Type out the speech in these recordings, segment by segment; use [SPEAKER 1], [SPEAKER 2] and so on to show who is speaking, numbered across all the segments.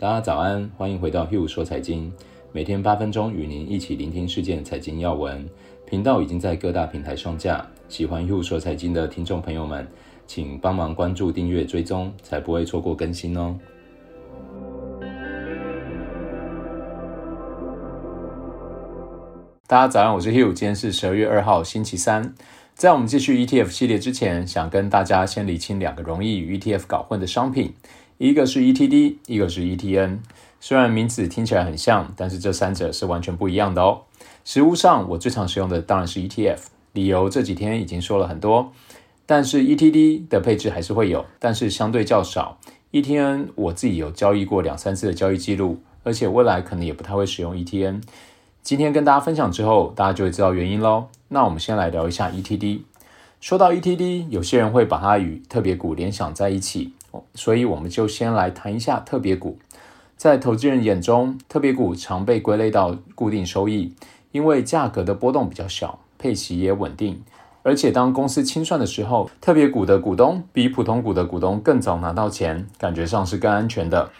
[SPEAKER 1] 大家早安，欢迎回到 Hugh 说财经，每天八分钟与您一起聆听事件财经要闻。频道已经在各大平台上架，喜欢 Hugh 说财经的听众朋友们，请帮忙关注、订阅、追踪，才不会错过更新哦。大家早安，我是 Hugh，今天是十二月二号，星期三。在我们继续 ETF 系列之前，想跟大家先理清两个容易与 ETF 搞混的商品。一个是 ETD，一个是 ETN。虽然名字听起来很像，但是这三者是完全不一样的哦。实物上，我最常使用的当然是 ETF，理由这几天已经说了很多。但是 ETD 的配置还是会有，但是相对较少。ETN 我自己有交易过两三次的交易记录，而且未来可能也不太会使用 ETN。今天跟大家分享之后，大家就会知道原因喽。那我们先来聊一下 ETD。说到 ETD，有些人会把它与特别股联想在一起。所以我们就先来谈一下特别股。在投资人眼中，特别股常被归类到固定收益，因为价格的波动比较小，配息也稳定。而且当公司清算的时候，特别股的股东比普通股的股东更早拿到钱，感觉上是更安全的。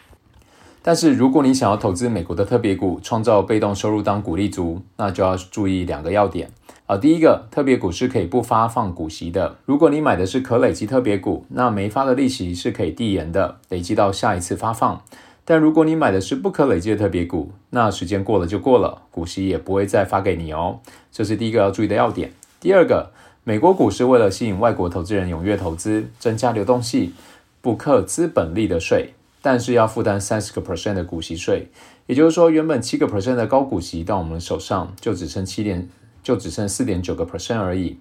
[SPEAKER 1] 但是如果你想要投资美国的特别股，创造被动收入当股利族，那就要注意两个要点。啊，第一个，特别股是可以不发放股息的。如果你买的是可累积特别股，那没发的利息是可以递延的，累积到下一次发放。但如果你买的是不可累积的特别股，那时间过了就过了，股息也不会再发给你哦。这是第一个要注意的要点。第二个，美国股市为了吸引外国投资人踊跃投资，增加流动性，不课资本利得税，但是要负担三十个 percent 的股息税。也就是说，原本七个 percent 的高股息到我们手上，就只剩七点。就只剩四点九个 percent 而已，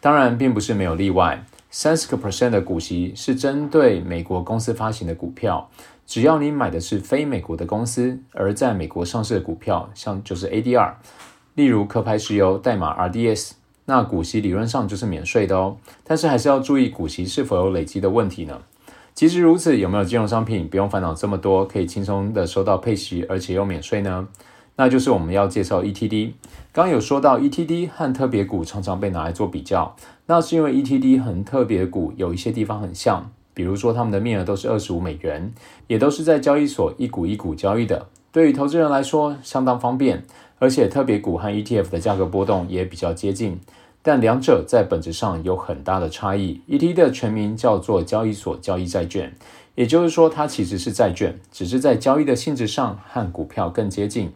[SPEAKER 1] 当然并不是没有例外。三十个 percent 的股息是针对美国公司发行的股票，只要你买的是非美国的公司，而在美国上市的股票，像就是 ADR，例如壳牌石油代码 RDS，那股息理论上就是免税的哦。但是还是要注意股息是否有累积的问题呢？即使如此，有没有金融商品不用烦恼这么多，可以轻松的收到配息，而且又免税呢？那就是我们要介绍 ETD。刚有说到 ETD 和特别股常常被拿来做比较，那是因为 ETD 和特别股有一些地方很像，比如说他们的面额都是二十五美元，也都是在交易所一股一股交易的，对于投资人来说相当方便。而且特别股和 ETF 的价格波动也比较接近，但两者在本质上有很大的差异。ETD 的全名叫做交易所交易债券，也就是说它其实是债券，只是在交易的性质上和股票更接近。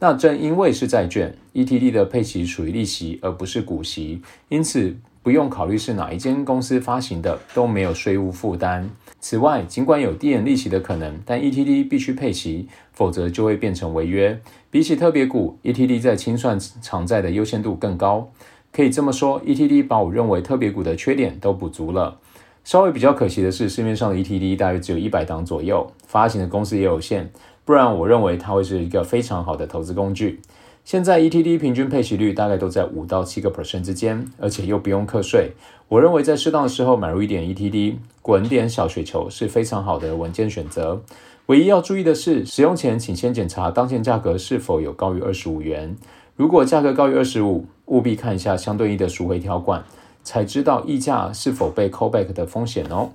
[SPEAKER 1] 那正因为是债券，ETD 的配息属于利息，而不是股息，因此不用考虑是哪一间公司发行的，都没有税务负担。此外，尽管有递延利息的可能，但 ETD 必须配息，否则就会变成违约。比起特别股，ETD 在清算偿债的优先度更高。可以这么说，ETD 把我认为特别股的缺点都补足了。稍微比较可惜的是，市面上的 ETD 大约只有一百档左右，发行的公司也有限。不然，我认为它会是一个非常好的投资工具。现在 ETD 平均配息率大概都在五到七个 percent 之间，而且又不用课税。我认为在适当的时候买入一点 ETD，滚点小雪球是非常好的稳健选择。唯一要注意的是，使用前请先检查当前价格是否有高于二十五元。如果价格高于二十五，务必看一下相对应的赎回条款，才知道溢价是否被 callback 的风险哦。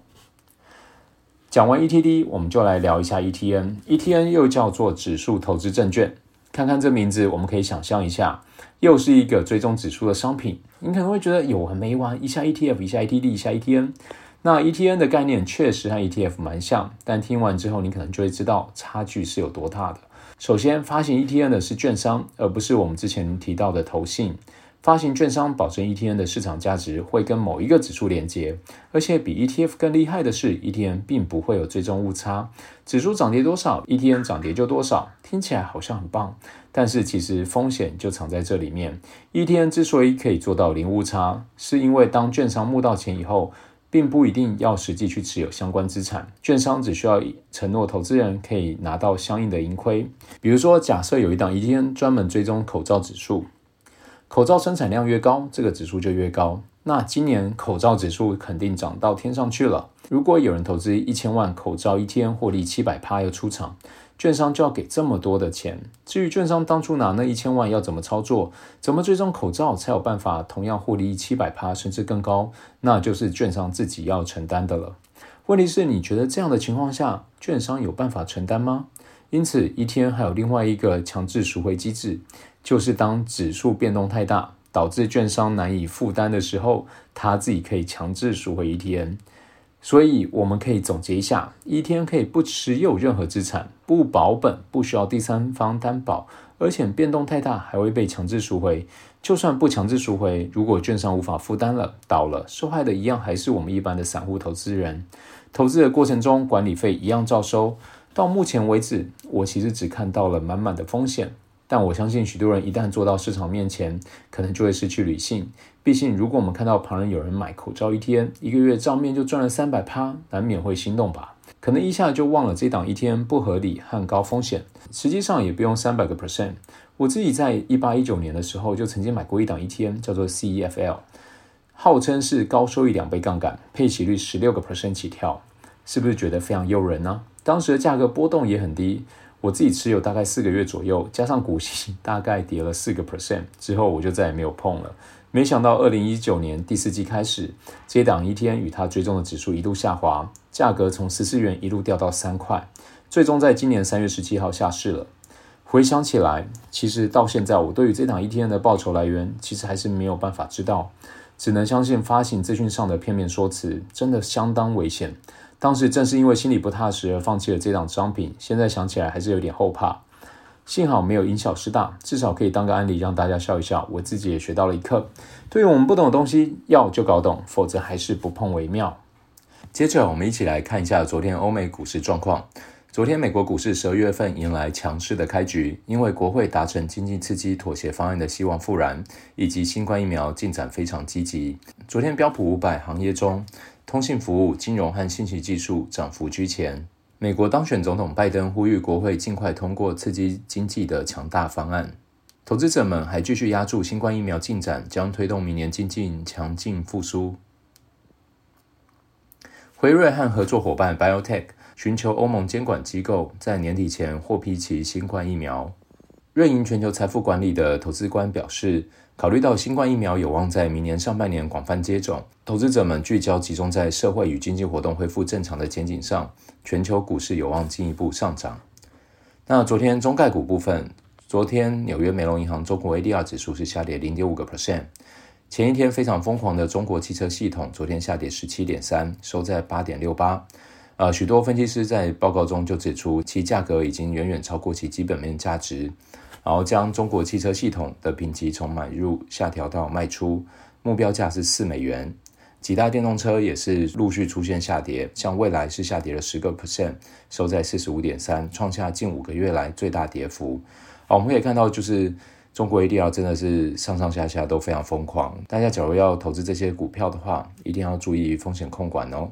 [SPEAKER 1] 讲完 ETD，我们就来聊一下 ETN。ETN 又叫做指数投资证券。看看这名字，我们可以想象一下，又是一个追踪指数的商品。你可能会觉得有完没完，一下 ETF，一下 ETD，一下 ETN。那 ETN 的概念确实和 ETF 蛮像，但听完之后，你可能就会知道差距是有多大的。首先，发行 ETN 的是券商，而不是我们之前提到的投信。发行券商保证 ETN 的市场价值会跟某一个指数连接，而且比 ETF 更厉害的是，ETN 并不会有追踪误差，指数涨跌多少，ETN 涨跌就多少。听起来好像很棒，但是其实风险就藏在这里面。ETN 之所以可以做到零误差，是因为当券商募到钱以后，并不一定要实际去持有相关资产，券商只需要承诺投资人可以拿到相应的盈亏。比如说，假设有一档 ETN 专门追踪口罩指数。口罩生产量越高，这个指数就越高。那今年口罩指数肯定涨到天上去了。如果有人投资一千万口罩，一天获利七百趴要出场，券商就要给这么多的钱。至于券商当初拿那一千万要怎么操作，怎么追踪口罩才有办法同样获利七百趴甚至更高，那就是券商自己要承担的了。问题是，你觉得这样的情况下，券商有办法承担吗？因此一天还有另外一个强制赎回机制，就是当指数变动太大，导致券商难以负担的时候，他自己可以强制赎回 ETN。所以我们可以总结一下：ETN 可以不持有任何资产，不保本，不需要第三方担保，而且变动太大还会被强制赎回。就算不强制赎回，如果券商无法负担了，倒了，受害的一样还是我们一般的散户投资人。投资的过程中，管理费一样照收。到目前为止，我其实只看到了满满的风险。但我相信，许多人一旦坐到市场面前，可能就会失去理性。毕竟，如果我们看到旁人有人买口罩 ETN，一个月账面就赚了三百趴，难免会心动吧？可能一下就忘了这档 ETN 不合理和高风险。实际上也不用三百个 percent。我自己在一八一九年的时候就曾经买过一档 ETN，叫做 CEFL，号称是高收益两倍杠杆，配息率十六个 percent 起跳，是不是觉得非常诱人呢？当时的价格波动也很低。我自己持有大概四个月左右，加上股息大概跌了四个 percent 之后，我就再也没有碰了。没想到二零一九年第四季开始，这档一天与它追踪的指数一路下滑，价格从十四元一路掉到三块，最终在今年三月十七号下市了。回想起来，其实到现在我对于这档 ETN 的报酬来源，其实还是没有办法知道，只能相信发行资讯上的片面说辞，真的相当危险。当时正是因为心里不踏实而放弃了这档商品，现在想起来还是有点后怕。幸好没有因小失大，至少可以当个案例让大家笑一笑。我自己也学到了一课：对于我们不懂的东西，要就搞懂，否则还是不碰为妙。接着，我们一起来看一下昨天欧美股市状况。昨天美国股市十二月份迎来强势的开局，因为国会达成经济刺激妥协方案的希望复燃，以及新冠疫苗进展非常积极。昨天标普五百行业中，通信服务、金融和信息技术涨幅居前。美国当选总统拜登呼吁国会尽快通过刺激经济的强大方案。投资者们还继续押注新冠疫苗进展将推动明年经济强劲复苏。辉瑞和合作伙伴 BioTech 寻求欧盟监管机构在年底前获批其新冠疫苗。瑞银全球财富管理的投资官表示，考虑到新冠疫苗有望在明年上半年广泛接种，投资者们聚焦集中在社会与经济活动恢复正常的前景上，全球股市有望进一步上涨。那昨天中概股部分，昨天纽约梅隆银行中国 ADR 指数是下跌零点五个 percent，前一天非常疯狂的中国汽车系统昨天下跌十七点三，收在八点六八。呃，许多分析师在报告中就指出，其价格已经远远超过其基本面价值。然后将中国汽车系统的评级从买入下调到卖出，目标价是四美元。几大电动车也是陆续出现下跌，像蔚来是下跌了十个 percent，收在四十五点三，创下近五个月来最大跌幅。好，我们可以看到，就是中国 ADR 真的是上上下下都非常疯狂。大家假如要投资这些股票的话，一定要注意风险控管哦。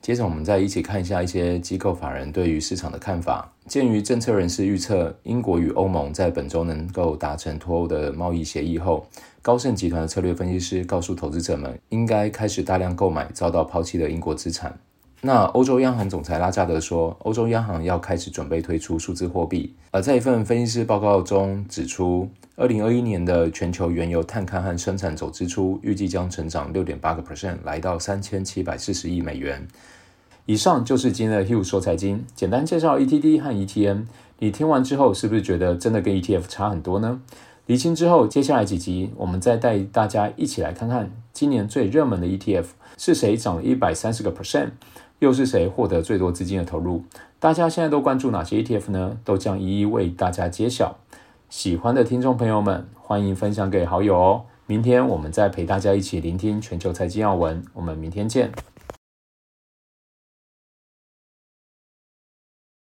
[SPEAKER 1] 接着，我们再一起看一下一些机构法人对于市场的看法。鉴于政策人士预测，英国与欧盟在本周能够达成脱欧的贸易协议后，高盛集团的策略分析师告诉投资者们，应该开始大量购买遭到抛弃的英国资产。那欧洲央行总裁拉加德说，欧洲央行要开始准备推出数字货币。而在一份分析师报告中指出，二零二一年的全球原油探勘和生产总支出预计将成长六点八个 percent，来到三千七百四十亿美元。以上就是今天的 Hugh 说财经，简单介绍 ETD 和 ETN。你听完之后，是不是觉得真的跟 ETF 差很多呢？厘清之后，接下来几集我们再带大家一起来看看今年最热门的 ETF 是谁涨了一百三十个 percent。又是谁获得最多资金的投入？大家现在都关注哪些 ETF 呢？都将一一为大家揭晓。喜欢的听众朋友们，欢迎分享给好友哦。明天我们再陪大家一起聆听全球财经要闻。我们明天见。